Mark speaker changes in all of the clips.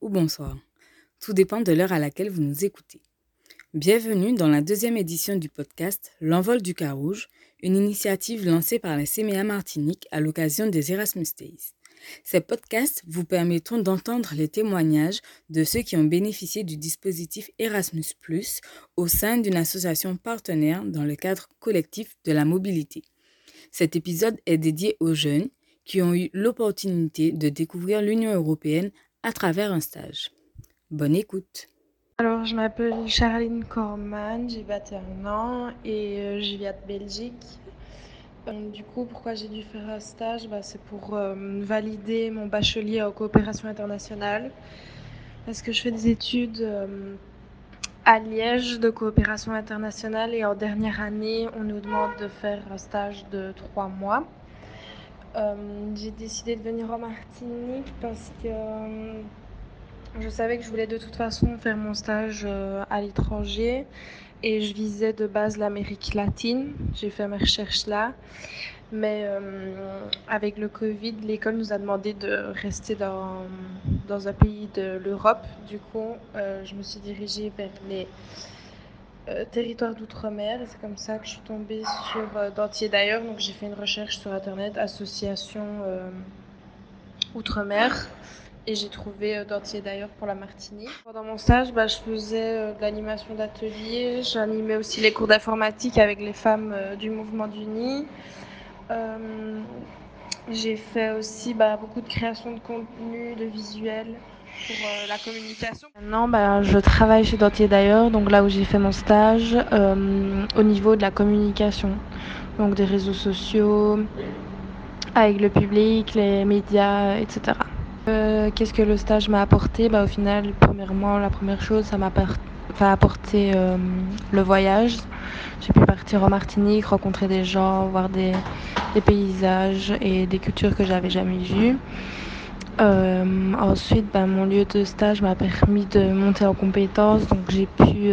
Speaker 1: ou bonsoir. Tout dépend de l'heure à laquelle vous nous écoutez. Bienvenue dans la deuxième édition du podcast L'envol du Carouge, une initiative lancée par la CMA Martinique à l'occasion des Erasmus Days. Ces podcasts vous permettront d'entendre les témoignages de ceux qui ont bénéficié du dispositif Erasmus ⁇ au sein d'une association partenaire dans le cadre collectif de la mobilité. Cet épisode est dédié aux jeunes qui ont eu l'opportunité de découvrir l'Union européenne à travers un stage. Bonne écoute.
Speaker 2: Alors, je m'appelle Charline Corman, j'ai 21 ans et euh, je vis à Belgique. Euh, du coup, pourquoi j'ai dû faire un stage? Bah, C'est pour euh, valider mon bachelier en coopération internationale. Parce que je fais des études à Liège de coopération internationale et en dernière année, on nous demande de faire un stage de trois mois. J'ai décidé de venir en Martinique parce que je savais que je voulais de toute façon faire mon stage euh, à l'étranger et je visais de base l'Amérique latine. J'ai fait mes recherches là. Mais euh, avec le Covid, l'école nous a demandé de rester dans, dans un pays de l'Europe. Du coup, euh, je me suis dirigée vers les territoires d'outre-mer. Et c'est comme ça que je suis tombée sur Dentier d'ailleurs. Donc j'ai fait une recherche sur Internet, association outre-mer et j'ai trouvé euh, Dentier d'ailleurs pour la Martinique. Pendant mon stage, bah, je faisais euh, de l'animation d'atelier, j'animais aussi les cours d'informatique avec les femmes euh, du mouvement d'Uni. j'ai fait aussi bah, beaucoup de création de contenu, de visuels pour la communication. Maintenant, bah, je travaille chez Dentier d'ailleurs, donc là où j'ai fait mon stage, au niveau de la communication, donc des réseaux sociaux, avec le public, les médias, etc. Euh, qu'est-ce que le stage m'a apporté? Bah, Au final, premièrement, la première chose, ça m'a apporté euh, le voyage. J'ai pu partir en Martinique, rencontrer des gens, voir des, paysages et des cultures que j'avais jamais vues. Euh, ensuite, bah, mon lieu de stage m'a permis de monter en compétences, donc j'ai pu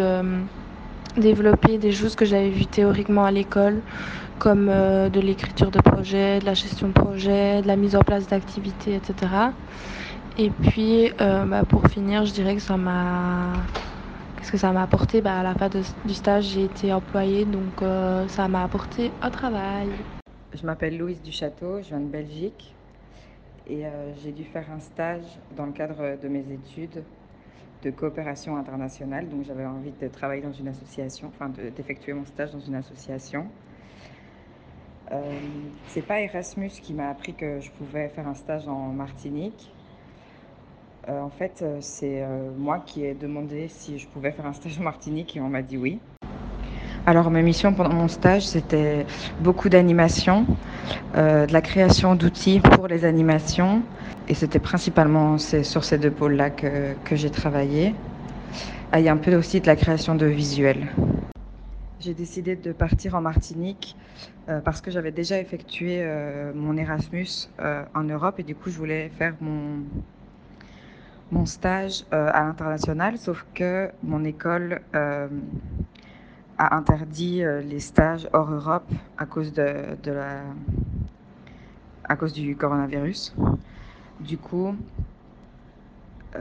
Speaker 2: développer des choses que j'avais vues théoriquement à l'école, comme de l'écriture de projet, de la gestion de projet, de la mise en place d'activités, etc. Et puis, euh, bah, pour finir, je dirais que ça m'a. Qu'est-ce que ça m'a apporté? Bah, À la fin du stage, j'ai été employée, donc euh, ça m'a apporté un travail.
Speaker 3: Je m'appelle Louise Duchâteau, je viens de Belgique et euh, j'ai dû faire un stage dans le cadre de mes études de coopération internationale. Donc j'avais envie de travailler dans une association, enfin d'effectuer mon stage dans une association. Euh, c'est pas Erasmus qui m'a appris que je pouvais faire un stage en Martinique. Euh, en fait, euh, c'est moi qui ai demandé si je pouvais faire un stage en Martinique et on m'a dit oui. Alors ma mission pendant mon stage, c'était beaucoup d'animation, de la création d'outils pour les animations. Et c'était principalement sur ces deux pôles-là que, j'ai travaillé. Ah, il y a un peu aussi de la création de visuels. J'ai décidé de partir en Martinique parce que j'avais déjà effectué mon Erasmus en Europe et du coup je voulais faire mon, mon stage euh, à l'international, sauf que mon école euh, a interdit euh, les stages hors Europe à cause de, à cause du coronavirus. Du coup,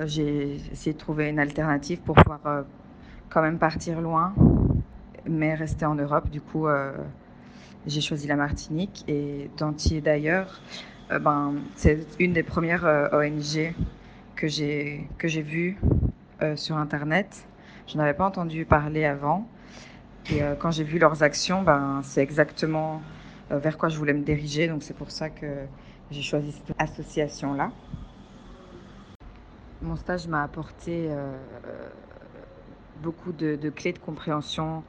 Speaker 3: j'ai essayé de trouver une alternative pour pouvoir quand même partir loin, mais rester en Europe. Du coup, j'ai choisi la Martinique et Dentier d'ailleurs. ben, c'est une des premières ONG que j'ai que j'ai vu euh, sur internet. Je n'avais pas entendu parler avant. Et euh, quand j'ai vu leurs actions, ben, c'est exactement euh, vers quoi je voulais me diriger. Donc c'est pour ça que j'ai choisi cette association-là. Mon stage m'a apporté beaucoup de, clés de compréhension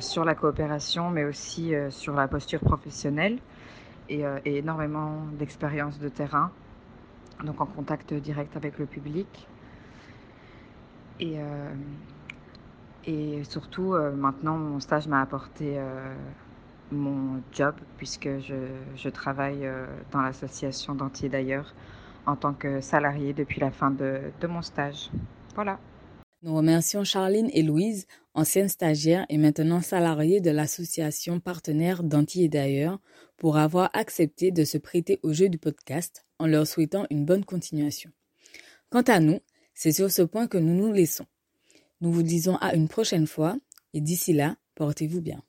Speaker 3: sur la coopération, mais aussi sur la posture professionnelle et, énormément d'expérience de terrain donc en contact direct avec le public. Et, euh, et surtout, euh, maintenant, mon stage m'a apporté euh, mon job, puisque je, travaille dans l'association d'Antier d'ailleurs en tant que salarié depuis la fin de, de mon stage. Voilà.
Speaker 1: Nous remercions Charline et Louise, anciennes stagiaires et maintenant salariées de l'association partenaire d'Antilles et d'ailleurs, pour avoir accepté de se prêter au jeu du podcast en leur souhaitant une bonne continuation. Quant à nous, c'est sur ce point que nous nous laissons. Nous vous disons à une prochaine fois et d'ici là, portez-vous bien.